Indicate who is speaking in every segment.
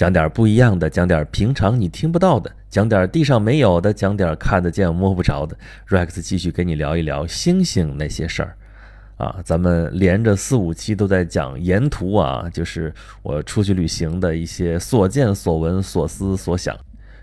Speaker 1: 讲点不一样的，讲点平常你听不到的，讲点地上没有的，讲点看得见摸不着的。Rex 继续跟你聊一聊星星那些事儿。啊，咱们连着四五期都在讲沿途啊，就是我出去旅行的一些所见所闻、所思所想。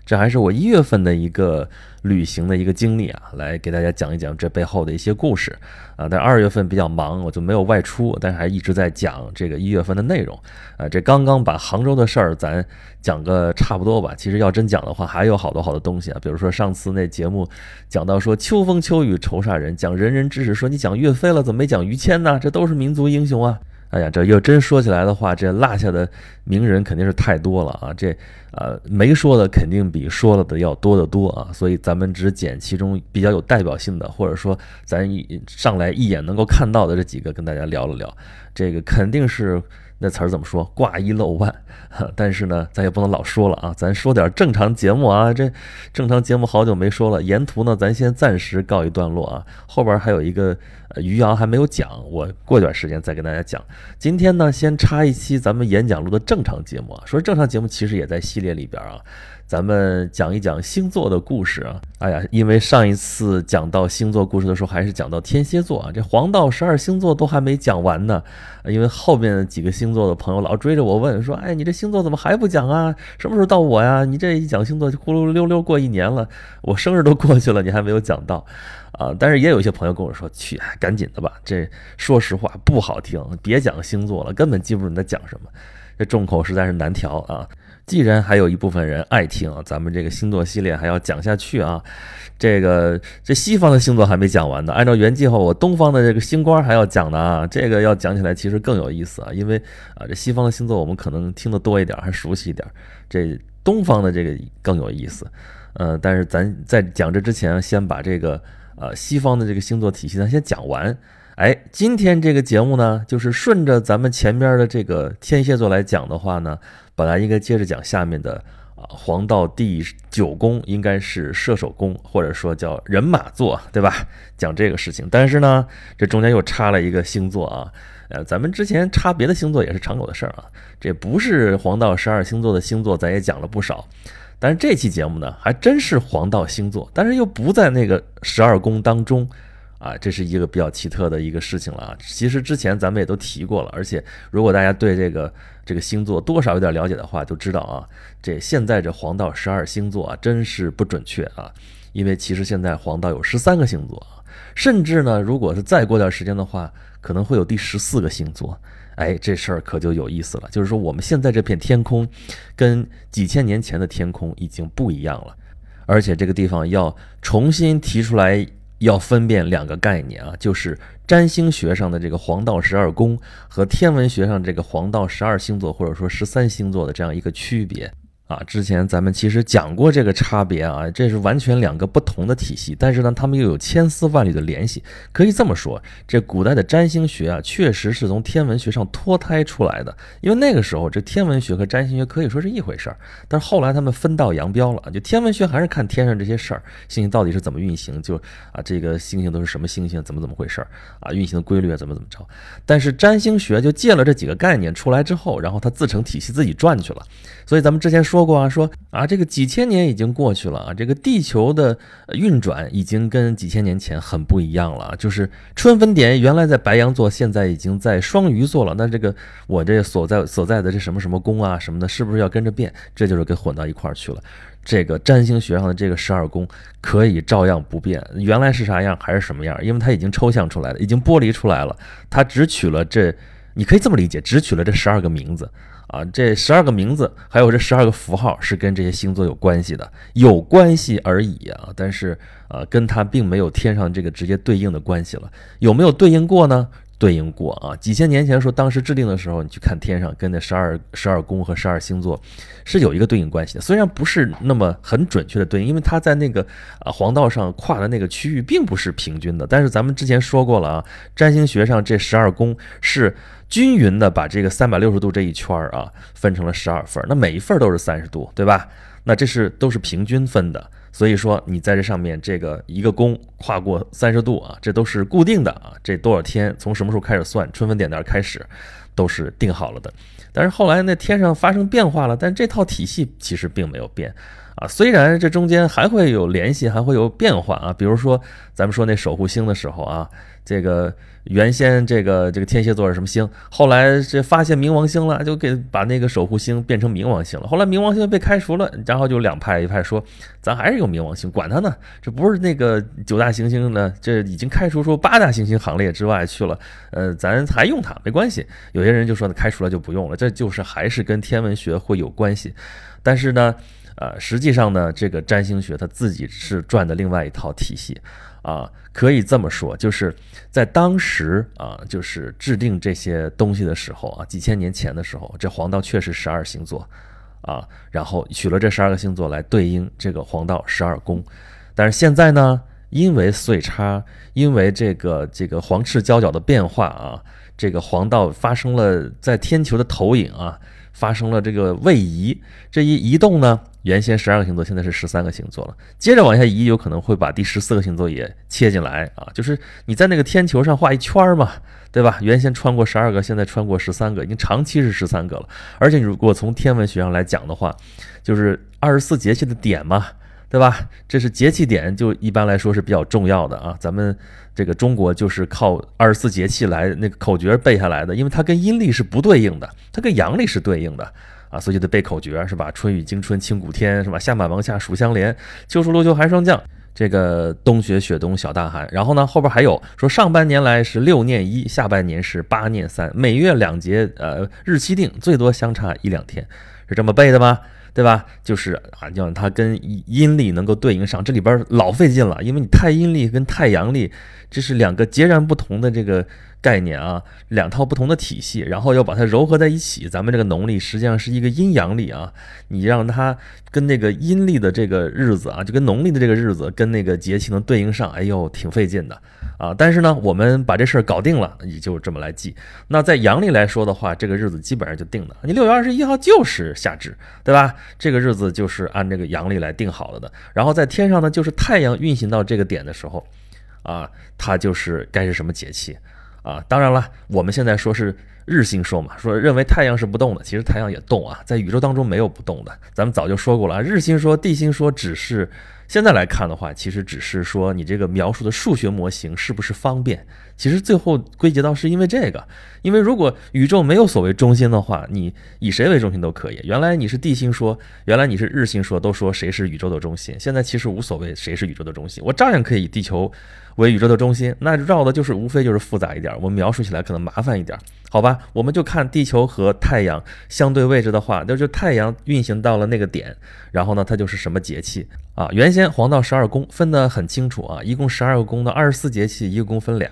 Speaker 1: 这还是我一月份的一个旅行的一个经历啊，来给大家讲一讲这背后的一些故事啊。但二月份比较忙，我就没有外出，但是还一直在讲这个一月份的内容啊。这刚刚把杭州的事儿咱讲个差不多吧。其实要真讲的话，还有好多好多东西啊。比如说上次那节目讲到说秋风秋雨愁煞人，讲仁人志士，说你讲岳飞了，怎么没讲于谦呢？这都是民族英雄啊。哎呀，这要真说起来的话，这落下的名人肯定是太多了啊！这呃没说的肯定比说了的要多得多啊！所以咱们只捡其中比较有代表性的，或者说咱一上来一眼能够看到的这几个，跟大家聊了聊。这个肯定是。那词儿怎么说？挂一漏万，但是呢，咱也不能老说了啊，咱说点正常节目啊。这正常节目好久没说了，沿途呢，咱先暂时告一段落啊。后边还有一个余姚还没有讲，我过段时间再跟大家讲。今天呢，先插一期咱们演讲录的正常节目啊。说正常节目其实也在系列里边啊。咱们讲一讲星座的故事啊！哎呀，因为上一次讲到星座故事的时候，还是讲到天蝎座啊，这黄道十二星座都还没讲完呢。因为后面几个星座的朋友老追着我问说：“哎，你这星座怎么还不讲啊？什么时候到我呀？你这一讲星座就呼噜溜溜过一年了，我生日都过去了，你还没有讲到啊！”但是也有一些朋友跟我说：“去，赶紧的吧，这说实话不好听，别讲星座了，根本记不住你在讲什么，这众口实在是难调啊。”既然还有一部分人爱听，咱们这个星座系列还要讲下去啊。这个这西方的星座还没讲完呢，按照原计划，我东方的这个星官还要讲呢啊。这个要讲起来其实更有意思啊，因为啊，这西方的星座我们可能听得多一点，还熟悉一点。这东方的这个更有意思，呃，但是咱在讲这之前，先把这个呃西方的这个星座体系咱先讲完。哎，今天这个节目呢，就是顺着咱们前边的这个天蝎座来讲的话呢。本来应该接着讲下面的啊，黄道第九宫应该是射手宫，或者说叫人马座，对吧？讲这个事情，但是呢，这中间又插了一个星座啊，呃，咱们之前插别的星座也是常有的事儿啊，这不是黄道十二星座的星座，咱也讲了不少，但是这期节目呢，还真是黄道星座，但是又不在那个十二宫当中。啊，这是一个比较奇特的一个事情了啊！其实之前咱们也都提过了，而且如果大家对这个这个星座多少有点了解的话，就知道啊，这现在这黄道十二星座啊，真是不准确啊！因为其实现在黄道有十三个星座啊，甚至呢，如果是再过段时间的话，可能会有第十四个星座。哎，这事儿可就有意思了，就是说我们现在这片天空，跟几千年前的天空已经不一样了，而且这个地方要重新提出来。要分辨两个概念啊，就是占星学上的这个黄道十二宫和天文学上这个黄道十二星座或者说十三星座的这样一个区别。啊，之前咱们其实讲过这个差别啊，这是完全两个不同的体系，但是呢，他们又有千丝万缕的联系。可以这么说，这古代的占星学啊，确实是从天文学上脱胎出来的。因为那个时候，这天文学和占星学可以说是一回事儿，但是后来他们分道扬镳了。就天文学还是看天上这些事儿，星星到底是怎么运行，就啊，这个星星都是什么星星，怎么怎么回事儿啊，运行的规律啊怎么怎么着。但是占星学就借了这几个概念出来之后，然后它自成体系，自己转去了。所以咱们之前说。说过啊，说啊，这个几千年已经过去了啊，这个地球的运转已经跟几千年前很不一样了。就是春分点原来在白羊座，现在已经在双鱼座了。那这个我这所在所在的这什么什么宫啊什么的，是不是要跟着变？这就是给混到一块儿去了。这个占星学上的这个十二宫可以照样不变，原来是啥样还是什么样，因为它已经抽象出来了，已经剥离出来了。它只取了这，你可以这么理解，只取了这十二个名字。啊，这十二个名字，还有这十二个符号是跟这些星座有关系的，有关系而已啊。但是，呃，跟它并没有天上这个直接对应的关系了。有没有对应过呢？对应过啊。几千年前说当时制定的时候，你去看天上跟那十二十二宫和十二星座是有一个对应关系的。虽然不是那么很准确的对应，因为它在那个啊黄道上跨的那个区域并不是平均的。但是咱们之前说过了啊，占星学上这十二宫是。均匀的把这个三百六十度这一圈儿啊分成了十二份，那每一份都是三十度，对吧？那这是都是平均分的，所以说你在这上面这个一个宫跨过三十度啊，这都是固定的啊。这多少天从什么时候开始算？春分点那儿开始，都是定好了的。但是后来那天上发生变化了，但这套体系其实并没有变啊。虽然这中间还会有联系，还会有变化啊。比如说咱们说那守护星的时候啊，这个。原先这个这个天蝎座是什么星？后来这发现冥王星了，就给把那个守护星变成冥王星了。后来冥王星被开除了，然后就两派，一派说咱还是用冥王星，管它呢，这不是那个九大行星呢，这已经开除出八大行星行列之外去了。呃，咱还用它没关系。有些人就说呢，开除了就不用了，这就是还是跟天文学会有关系。但是呢，呃，实际上呢，这个占星学它自己是转的另外一套体系。啊，可以这么说，就是在当时啊，就是制定这些东西的时候啊，几千年前的时候，这黄道确实十二星座，啊，然后取了这十二个星座来对应这个黄道十二宫。但是现在呢，因为岁差，因为这个这个黄赤交角的变化啊，这个黄道发生了在天球的投影啊，发生了这个位移，这一移动呢。原先十二个星座，现在是十三个星座了。接着往下移，有可能会把第十四个星座也切进来啊。就是你在那个天球上画一圈儿嘛，对吧？原先穿过十二个，现在穿过十三个，已经长期是十三个了。而且如果从天文学上来讲的话，就是二十四节气的点嘛，对吧？这是节气点，就一般来说是比较重要的啊。咱们这个中国就是靠二十四节气来那个口诀背下来的，因为它跟阴历是不对应的，它跟阳历是对应的。啊，所以就得背口诀是吧？春雨惊春清谷天是吧？夏满芒夏暑相连，秋处露秋寒霜降，这个冬雪雪冬小大寒。然后呢，后边还有说上半年来是六念一，下半年是八念三，每月两节，呃，日期定，最多相差一两天，是这么背的吗？对吧？就是啊，让它跟阴历能够对应上，这里边老费劲了，因为你太阴历跟太阳历，这是两个截然不同的这个。概念啊，两套不同的体系，然后要把它糅合在一起。咱们这个农历实际上是一个阴阳历啊，你让它跟那个阴历的这个日子啊，就跟农历的这个日子跟那个节气能对应上，哎呦，挺费劲的啊。但是呢，我们把这事儿搞定了，你就这么来记。那在阳历来说的话，这个日子基本上就定了，你六月二十一号就是夏至，对吧？这个日子就是按这个阳历来定好了的。然后在天上呢，就是太阳运行到这个点的时候，啊，它就是该是什么节气。啊，当然了，我们现在说是日心说嘛，说认为太阳是不动的，其实太阳也动啊，在宇宙当中没有不动的。咱们早就说过了，日心说、地心说只是现在来看的话，其实只是说你这个描述的数学模型是不是方便。其实最后归结到是因为这个，因为如果宇宙没有所谓中心的话，你以谁为中心都可以。原来你是地心说，原来你是日心说，都说谁是宇宙的中心。现在其实无所谓谁是宇宙的中心，我照样可以以地球为宇宙的中心。那绕的就是无非就是复杂一点，我们描述起来可能麻烦一点，好吧？我们就看地球和太阳相对位置的话，那就太阳运行到了那个点，然后呢，它就是什么节气啊？原先黄道十二宫分得很清楚啊，一共十二个宫的二十四节气，一个宫分俩。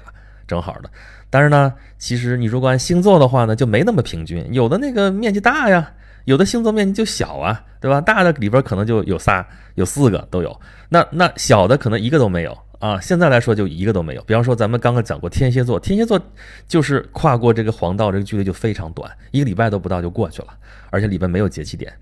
Speaker 1: 正好的，但是呢，其实你如果按星座的话呢，就没那么平均，有的那个面积大呀，有的星座面积就小啊，对吧？大的里边可能就有仨、有四个都有，那那小的可能一个都没有啊。现在来说就一个都没有。比方说咱们刚刚讲过天蝎座，天蝎座就是跨过这个黄道这个距离就非常短，一个礼拜都不到就过去了，而且里边没有节气点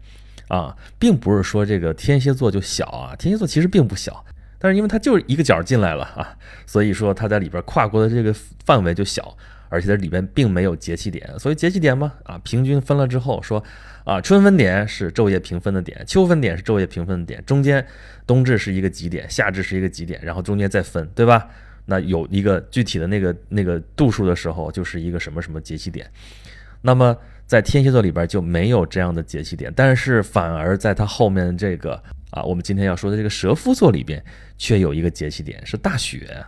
Speaker 1: 啊，并不是说这个天蝎座就小啊，天蝎座其实并不小。但是因为它就是一个角进来了啊，所以说它在里边跨过的这个范围就小，而且它里边并没有节气点，所以节气点嘛啊，平均分了之后说啊，春分点是昼夜平分的点，秋分点是昼夜平分的点，中间冬至是一个极点，夏至是一个极点，然后中间再分，对吧？那有一个具体的那个那个度数的时候，就是一个什么什么节气点。那么在天蝎座里边就没有这样的节气点，但是反而在它后面这个。啊，我们今天要说的这个蛇夫座里边，却有一个节气点是大雪，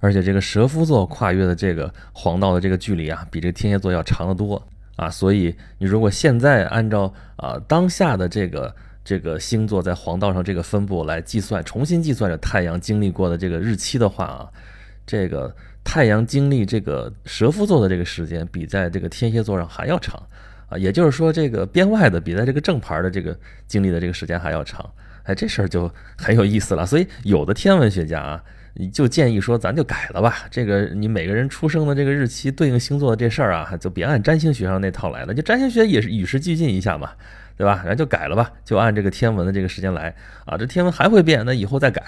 Speaker 1: 而且这个蛇夫座跨越的这个黄道的这个距离啊，比这个天蝎座要长得多啊。所以你如果现在按照啊当下的这个这个星座在黄道上这个分布来计算，重新计算着太阳经历过的这个日期的话啊，这个太阳经历这个蛇夫座的这个时间，比在这个天蝎座上还要长啊。也就是说，这个边外的比在这个正牌的这个经历的这个时间还要长。哎，这事儿就很有意思了。所以有的天文学家啊，你就建议说，咱就改了吧。这个你每个人出生的这个日期对应星座的这事儿啊，就别按占星学上那套来了。就占星学也是与时俱进一下嘛，对吧？然后就改了吧，就按这个天文的这个时间来啊。这天文还会变，那以后再改，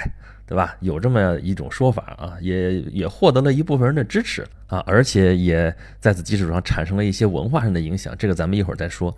Speaker 1: 对吧？有这么一种说法啊，也也获得了一部分人的支持啊，而且也在此基础上产生了一些文化上的影响。这个咱们一会儿再说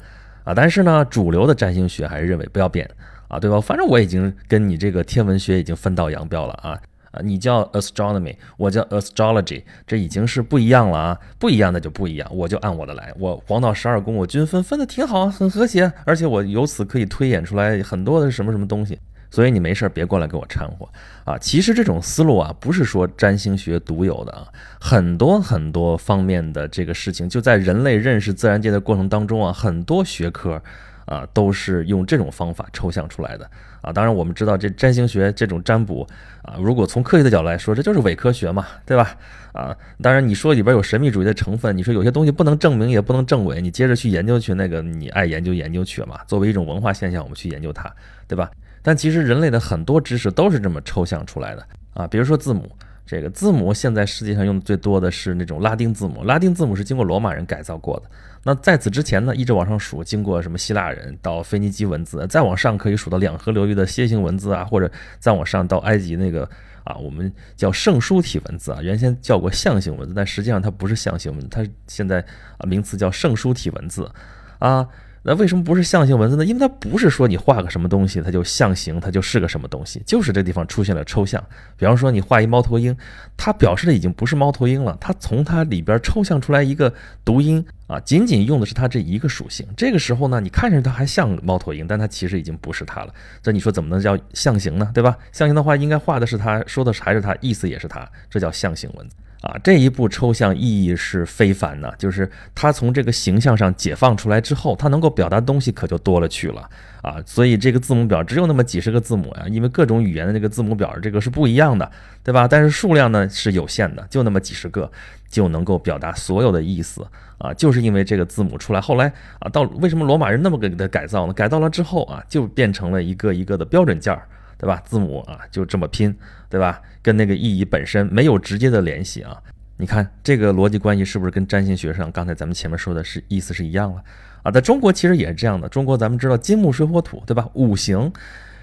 Speaker 1: 啊。但是呢，主流的占星学还是认为不要变啊，对吧？反正我已经跟你这个天文学已经分道扬镳了啊。啊，你叫 astronomy，我叫 astrology，这已经是不一样了啊！不一样的就不一样，我就按我的来。我黄道十二宫，我均分分的挺好，很和谐，而且我由此可以推演出来很多的什么什么东西。所以你没事儿别过来给我掺和啊！其实这种思路啊，不是说占星学独有的啊，很多很多方面的这个事情，就在人类认识自然界的过程当中啊，很多学科啊都是用这种方法抽象出来的。啊，当然我们知道这占星学这种占卜啊，如果从科学的角度来说，这就是伪科学嘛，对吧？啊，当然你说里边有神秘主义的成分，你说有些东西不能证明也不能证伪，你接着去研究去，那个你爱研究研究去嘛。作为一种文化现象，我们去研究它，对吧？但其实人类的很多知识都是这么抽象出来的啊，比如说字母。这个字母现在世界上用的最多的是那种拉丁字母，拉丁字母是经过罗马人改造过的。那在此之前呢，一直往上数，经过什么希腊人到腓尼基文字，再往上可以数到两河流域的楔形文字啊，或者再往上到埃及那个啊，我们叫圣书体文字啊，原先叫过象形文字，但实际上它不是象形文字，它现在啊名词叫圣书体文字啊。那为什么不是象形文字呢？因为它不是说你画个什么东西，它就象形，它就是个什么东西，就是这地方出现了抽象。比方说你画一猫头鹰，它表示的已经不是猫头鹰了，它从它里边抽象出来一个读音啊，仅仅用的是它这一个属性。这个时候呢，你看着它还像猫头鹰，但它其实已经不是它了。这你说怎么能叫象形呢？对吧？象形的话，应该画的是它，说的还是它，意思也是它，这叫象形文字。啊，这一步抽象意义是非凡的，就是它从这个形象上解放出来之后，它能够表达东西可就多了去了啊。所以这个字母表只有那么几十个字母呀，因为各种语言的这个字母表这个是不一样的，对吧？但是数量呢是有限的，就那么几十个就能够表达所有的意思啊。就是因为这个字母出来，后来啊，到为什么罗马人那么给它改造呢？改造了之后啊，就变成了一个一个的标准件儿。对吧？字母啊，就这么拼，对吧？跟那个意义本身没有直接的联系啊。你看这个逻辑关系是不是跟占星学上刚才咱们前面说的是意思是一样了啊？在中国其实也是这样的。中国咱们知道金木水火土，对吧？五行，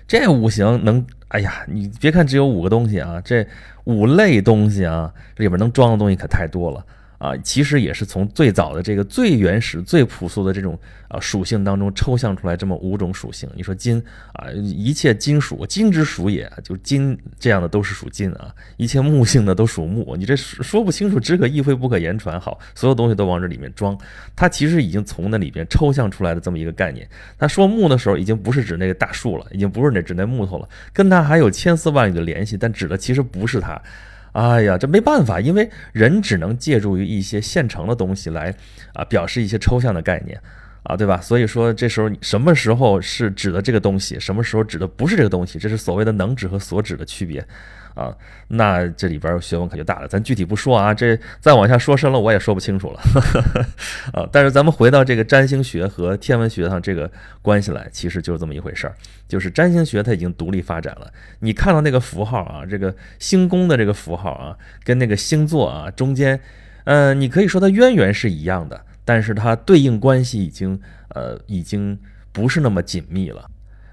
Speaker 1: 这五行能，哎呀，你别看只有五个东西啊，这五类东西啊，里边能装的东西可太多了。啊，其实也是从最早的这个最原始、最朴素的这种啊属性当中抽象出来这么五种属性。你说金啊，一切金属，金之属也，就金这样的都是属金啊。一切木性的都属木，你这说不清楚，只可意会不可言传。好，所有东西都往这里面装，它其实已经从那里边抽象出来的这么一个概念。他说木的时候，已经不是指那个大树了，已经不是那指那木头了，跟它还有千丝万缕的联系，但指的其实不是它。哎呀，这没办法，因为人只能借助于一些现成的东西来啊表示一些抽象的概念啊，对吧？所以说这时候什么时候是指的这个东西，什么时候指的不是这个东西，这是所谓的能指和所指的区别。啊，那这里边学问可就大了，咱具体不说啊，这再往下说深了我也说不清楚了。啊，但是咱们回到这个占星学和天文学上这个关系来，其实就是这么一回事儿，就是占星学它已经独立发展了。你看到那个符号啊，这个星宫的这个符号啊，跟那个星座啊中间，呃，你可以说它渊源是一样的，但是它对应关系已经呃已经不是那么紧密了。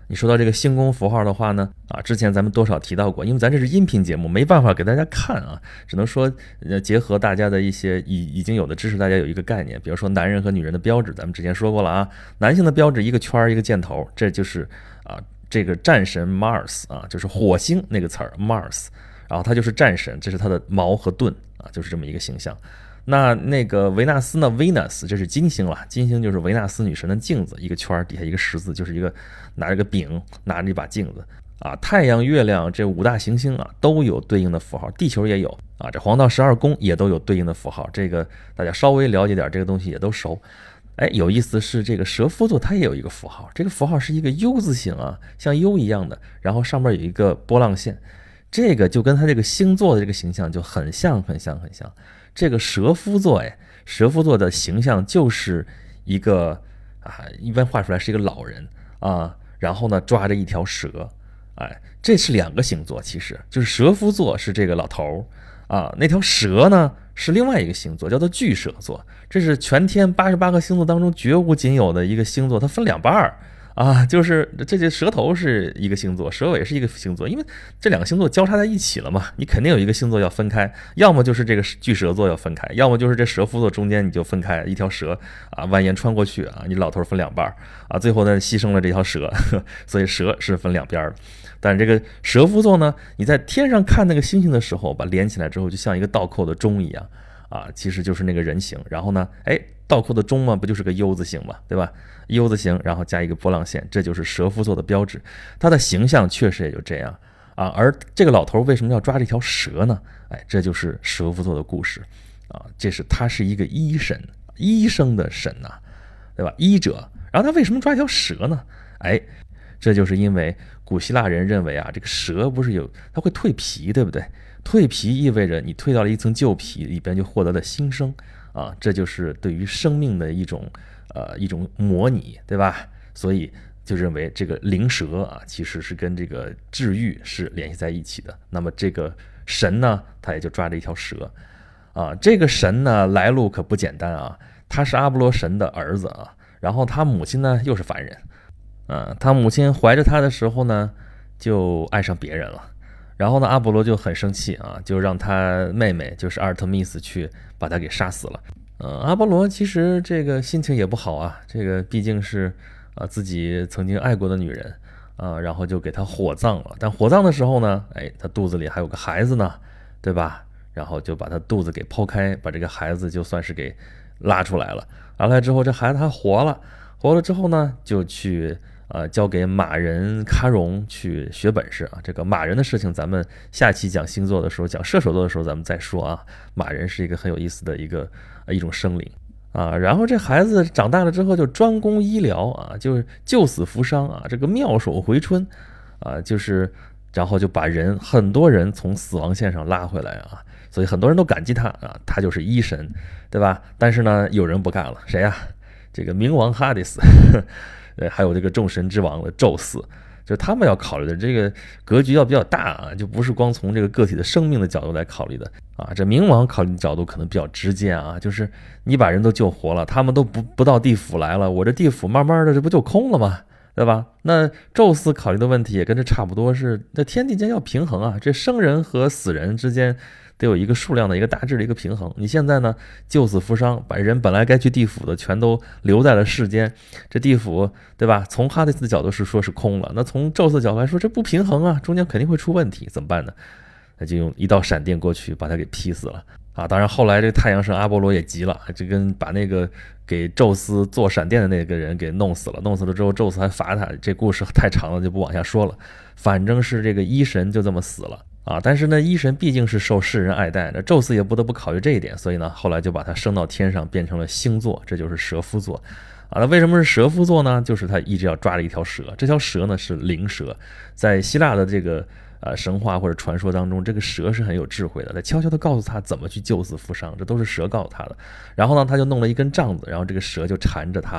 Speaker 1: 你说到这个星宫符号的话呢，啊，之前咱们多少提到过，因为咱这是音频节目，没办法给大家看啊，只能说呃结合大家的一些已已经有的知识，大家有一个概念。比如说男人和女人的标志，咱们之前说过了啊，男性的标志一个圈儿一个箭头，这就是啊这个战神 Mars 啊，就是火星那个词儿 Mars，然后他就是战神，这是他的矛和盾啊，就是这么一个形象。那那个维纳斯呢？Venus 这是金星了，金星就是维纳斯女神的镜子，一个圈儿底下一个十字，就是一个拿着个柄，拿着一把镜子啊。太阳、月亮这五大行星啊都有对应的符号，地球也有啊。这黄道十二宫也都有对应的符号，这个大家稍微了解点这个东西也都熟。哎，有意思是这个蛇夫座它也有一个符号，这个符号是一个 U 字形啊，像 U 一样的，然后上面有一个波浪线，这个就跟它这个星座的这个形象就很像，很像，很像。这个蛇夫座，哎，蛇夫座的形象就是一个啊，一般画出来是一个老人啊，然后呢抓着一条蛇，哎，这是两个星座，其实就是蛇夫座是这个老头儿啊，那条蛇呢是另外一个星座，叫做巨蛇座，这是全天八十八个星座当中绝无仅有的一个星座，它分两半儿啊，就是这些蛇头是一个星座，蛇尾是一个星座，因为这两个星座交叉在一起了嘛，你肯定有一个星座要分开，要么就是这个巨蛇座要分开，要么就是这蛇夫座中间你就分开一条蛇啊蜿蜒穿过去啊，你老头分两半啊，最后呢牺牲了这条蛇，所以蛇是分两边的。但是这个蛇夫座呢，你在天上看那个星星的时候，把连起来之后，就像一个倒扣的钟一样啊，其实就是那个人形。然后呢，哎。倒扣的钟嘛，不就是个 U 字形嘛，对吧？U 字形，然后加一个波浪线，这就是蛇夫座的标志。他的形象确实也就这样啊。而这个老头为什么要抓这条蛇呢？哎，这就是蛇夫座的故事啊。这是他是一个医神，医生的神呐，对吧？医者。然后他为什么抓一条蛇呢？哎，这就是因为古希腊人认为啊，这个蛇不是有它会蜕皮，对不对？蜕皮意味着你蜕到了一层旧皮里边，就获得了新生。啊，这就是对于生命的一种，呃，一种模拟，对吧？所以就认为这个灵蛇啊，其实是跟这个治愈是联系在一起的。那么这个神呢，他也就抓着一条蛇，啊，这个神呢来路可不简单啊，他是阿波罗神的儿子啊，然后他母亲呢又是凡人，啊，他母亲怀着他的时候呢就爱上别人了。然后呢，阿波罗就很生气啊，就让他妹妹，就是阿尔特密斯去把他给杀死了。呃，阿波罗其实这个心情也不好啊，这个毕竟是啊自己曾经爱过的女人啊，然后就给他火葬了。但火葬的时候呢，哎，他肚子里还有个孩子呢，对吧？然后就把他肚子给剖开，把这个孩子就算是给拉出来了。拉出来之后，这孩子还活了，活了之后呢，就去。呃，交给马人卡戎去学本事啊！这个马人的事情，咱们下期讲星座的时候，讲射手座的时候，咱们再说啊。马人是一个很有意思的一个一种生灵啊。然后这孩子长大了之后，就专攻医疗啊，就是救死扶伤啊，这个妙手回春啊，就是然后就把人很多人从死亡线上拉回来啊，所以很多人都感激他啊，他就是医神，对吧？但是呢，有人不干了，谁呀？这个冥王哈迪斯。呃，还有这个众神之王的宙斯，就是他们要考虑的这个格局要比较大啊，就不是光从这个个体的生命的角度来考虑的啊。这冥王考虑角度可能比较直接啊，就是你把人都救活了，他们都不不到地府来了，我这地府慢慢的这不就空了吗？对吧？那宙斯考虑的问题也跟这差不多，是这天地间要平衡啊，这生人和死人之间。得有一个数量的一个大致的一个平衡。你现在呢，救死扶伤，把人本来该去地府的全都留在了世间，这地府对吧？从哈迪斯的角度是说是空了，那从宙斯角度来说，这不平衡啊，中间肯定会出问题，怎么办呢？那就用一道闪电过去把他给劈死了啊！当然后来这太阳神阿波罗也急了，就跟把那个给宙斯做闪电的那个人给弄死了。弄死了之后，宙斯还罚他。这故事太长了，就不往下说了。反正是这个医神就这么死了。啊，但是呢，医神毕竟是受世人爱戴，那宙斯也不得不考虑这一点，所以呢，后来就把他升到天上，变成了星座，这就是蛇夫座。啊，那为什么是蛇夫座呢？就是他一直要抓着一条蛇，这条蛇呢是灵蛇，在希腊的这个呃神话或者传说当中，这个蛇是很有智慧的，他悄悄地告诉他怎么去救死扶伤，这都是蛇告诉他的。然后呢，他就弄了一根杖子，然后这个蛇就缠着他，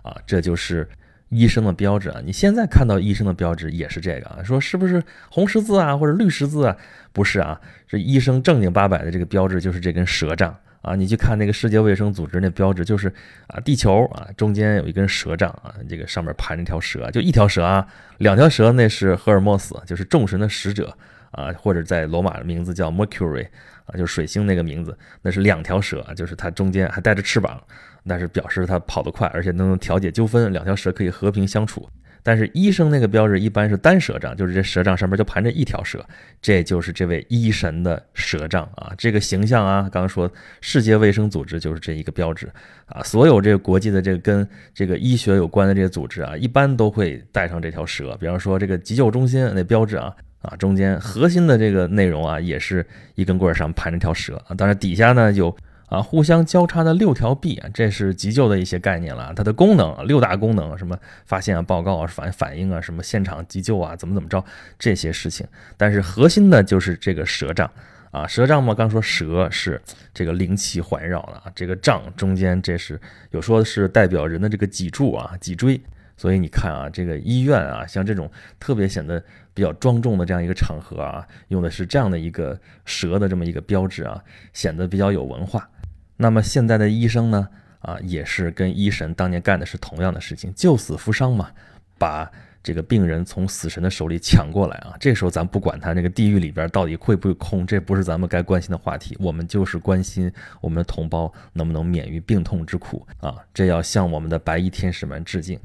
Speaker 1: 啊，这就是。医生的标志啊，你现在看到医生的标志也是这个啊，说是不是红十字啊或者绿十字啊？不是啊，这医生正经八百的这个标志就是这根蛇杖啊。你去看那个世界卫生组织那标志，就是啊地球啊中间有一根蛇杖啊，这个上面盘着条蛇，就一条蛇啊，两条蛇那是赫尔墨斯，就是众神的使者啊，或者在罗马的名字叫 Mercury 啊，就是水星那个名字，那是两条蛇，就是它中间还带着翅膀。但是表示它跑得快，而且能调解纠纷，两条蛇可以和平相处。但是医生那个标志一般是单蛇杖，就是这蛇杖上面就盘着一条蛇，这就是这位医神的蛇杖啊。这个形象啊，刚刚说世界卫生组织就是这一个标志啊。所有这个国际的这个跟这个医学有关的这些组织啊，一般都会带上这条蛇。比方说这个急救中心那标志啊啊，中间核心的这个内容啊，也是一根棍儿上盘着条蛇啊。当然底下呢有。啊，互相交叉的六条臂啊，这是急救的一些概念了。它的功能六大功能，什么发现啊、报告啊、反反应啊、什么现场急救啊，怎么怎么着这些事情。但是核心的就是这个蛇杖啊，蛇杖嘛，刚说蛇是这个灵气环绕的啊，这个杖中间这是有说是代表人的这个脊柱啊、脊椎。所以你看啊，这个医院啊，像这种特别显得比较庄重的这样一个场合啊，用的是这样的一个蛇的这么一个标志啊，显得比较有文化。那么现在的医生呢？啊，也是跟医神当年干的是同样的事情，救死扶伤嘛。把这个病人从死神的手里抢过来啊。这时候咱不管他那个地狱里边到底会不会空，这不是咱们该关心的话题，我们就是关心我们的同胞能不能免于病痛之苦啊。这要向我们的白衣天使们致敬。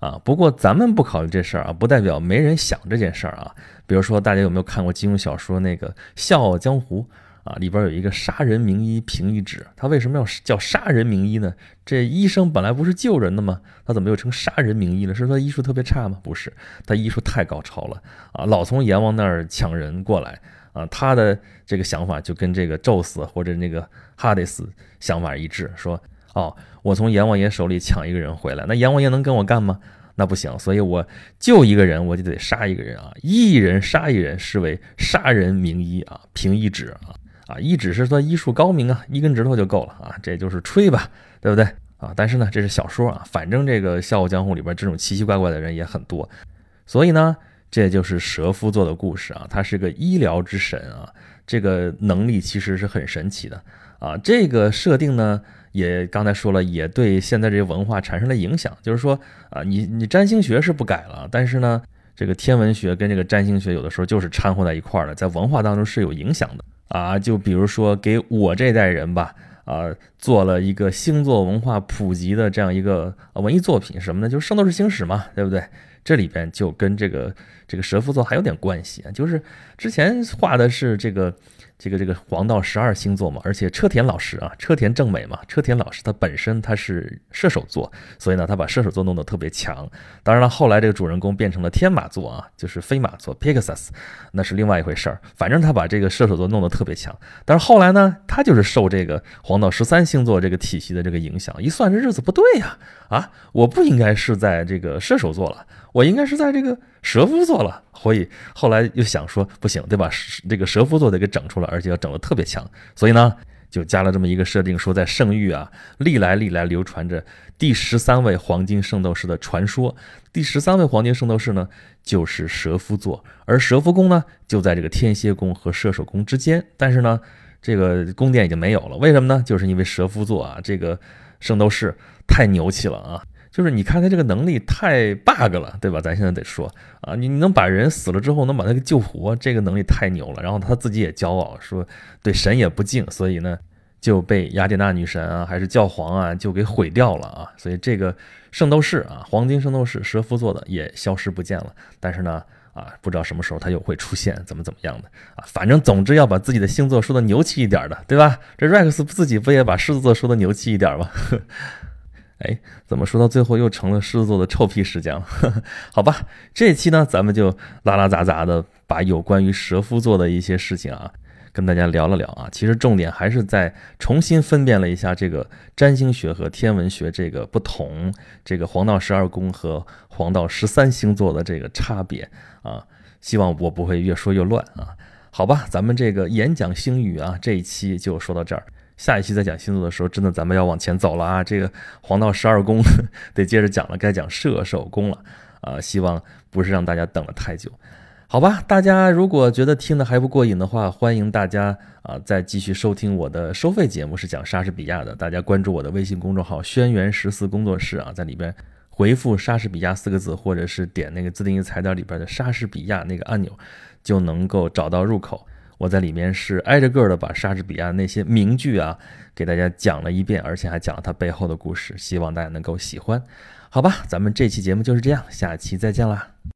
Speaker 1: 啊，不过咱们不考虑这事儿啊，不代表没人想这件事儿啊。比如说，大家有没有看过金庸小说那个《笑傲江湖》啊？里边有一个杀人名医平一指，他为什么要叫杀人名医呢？这医生本来不是救人的吗？他怎么又成杀人名医了？是说医术特别差吗？不是，他医术太高超了啊，老从阎王那儿抢人过来啊。他的这个想法就跟这个宙斯或者那个哈迪斯想法一致，说。哦，我从阎王爷手里抢一个人回来，那阎王爷能跟我干吗？那不行，所以我救一个人，我就得杀一个人啊！一人杀一人，视为杀人名医啊，凭一指啊啊，一指是说医术高明啊，一根指头就够了啊，这就是吹吧，对不对啊？但是呢，这是小说啊，反正这个《笑傲江湖》里边这种奇奇怪怪的人也很多，所以呢，这就是蛇夫座的故事啊，他是个医疗之神啊，这个能力其实是很神奇的啊，这个设定呢。也刚才说了，也对现在这些文化产生了影响。就是说啊，你你占星学是不改了，但是呢，这个天文学跟这个占星学有的时候就是掺和在一块儿的，在文化当中是有影响的啊。就比如说给我这代人吧，啊，做了一个星座文化普及的这样一个文艺作品，什么呢？就是《圣斗士星矢》嘛，对不对？这里边就跟这个这个蛇夫座还有点关系啊。就是之前画的是这个。这个这个黄道十二星座嘛，而且车田老师啊，车田正美嘛，车田老师他本身他是射手座，所以呢，他把射手座弄得特别强。当然了，后来这个主人公变成了天马座啊，就是飞马座 Pegasus，那是另外一回事儿。反正他把这个射手座弄得特别强。但是后来呢，他就是受这个黄道十三星座这个体系的这个影响，一算这日子不对呀，啊，我不应该是在这个射手座了。我应该是在这个蛇夫座了，所以后来又想说不行，对吧？这个蛇夫座得给整出来，而且要整得特别强，所以呢，就加了这么一个设定，说在圣域啊，历来历来流传着第十三位黄金圣斗士的传说。第十三位黄金圣斗士呢，就是蛇夫座，而蛇夫宫呢，就在这个天蝎宫和射手宫之间。但是呢，这个宫殿已经没有了，为什么呢？就是因为蛇夫座啊，这个圣斗士太牛气了啊！就是你看他这个能力太 bug 了，对吧？咱现在得说啊，你能把人死了之后能把他给救活，这个能力太牛了。然后他自己也骄傲，说对神也不敬，所以呢就被雅典娜女神啊，还是教皇啊就给毁掉了啊。所以这个圣斗士啊，黄金圣斗士蛇夫座的也消失不见了。但是呢啊，不知道什么时候他又会出现，怎么怎么样的啊？反正总之要把自己的星座说的牛气一点的，对吧？这 Rex 自己不也把狮子座说的牛气一点吗？哎，怎么说到最后又成了狮子座的臭屁时间了？好吧，这期呢，咱们就拉拉杂杂的把有关于蛇夫座的一些事情啊，跟大家聊了聊啊。其实重点还是在重新分辨了一下这个占星学和天文学这个不同，这个黄道十二宫和黄道十三星座的这个差别啊。希望我不会越说越乱啊。好吧，咱们这个演讲星语啊，这一期就说到这儿。下一期再讲星座的时候，真的咱们要往前走了啊！这个黄道十二宫 得接着讲了，该讲射手宫了啊！希望不是让大家等了太久，好吧？大家如果觉得听的还不过瘾的话，欢迎大家啊再继续收听我的收费节目，是讲莎士比亚的。大家关注我的微信公众号“轩辕十四工作室”啊，在里边回复“莎士比亚”四个字，或者是点那个自定义菜单里边的“莎士比亚”那个按钮，就能够找到入口。我在里面是挨着个的把莎士比亚那些名句啊给大家讲了一遍，而且还讲了他背后的故事，希望大家能够喜欢，好吧？咱们这期节目就是这样，下期再见啦。